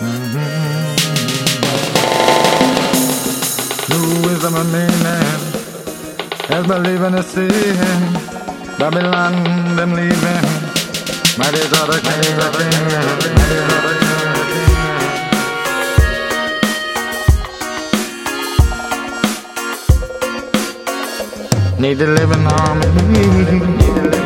Mm-hmm. New rhythm and meaning, as. Babylon, them leaving. Mighty are the king, the king. Need to live in harmony.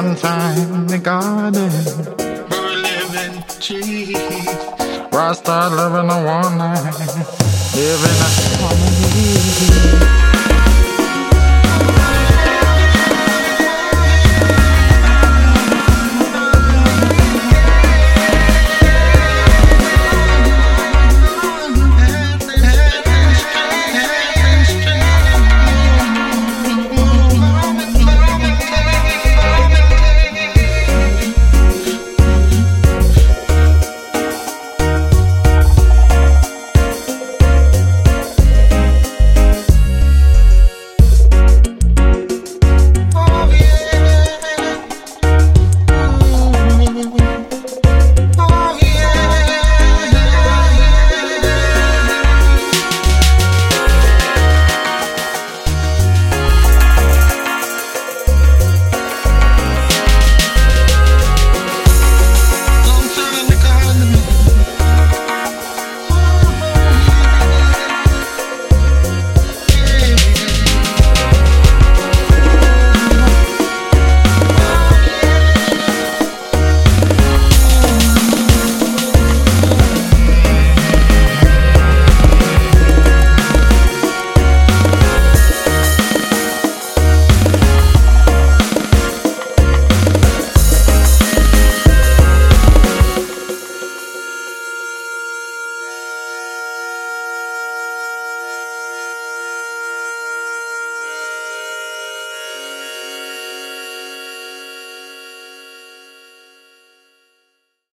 Sunshine in the garden. living tree. Rasta living a one night. Living a harmony.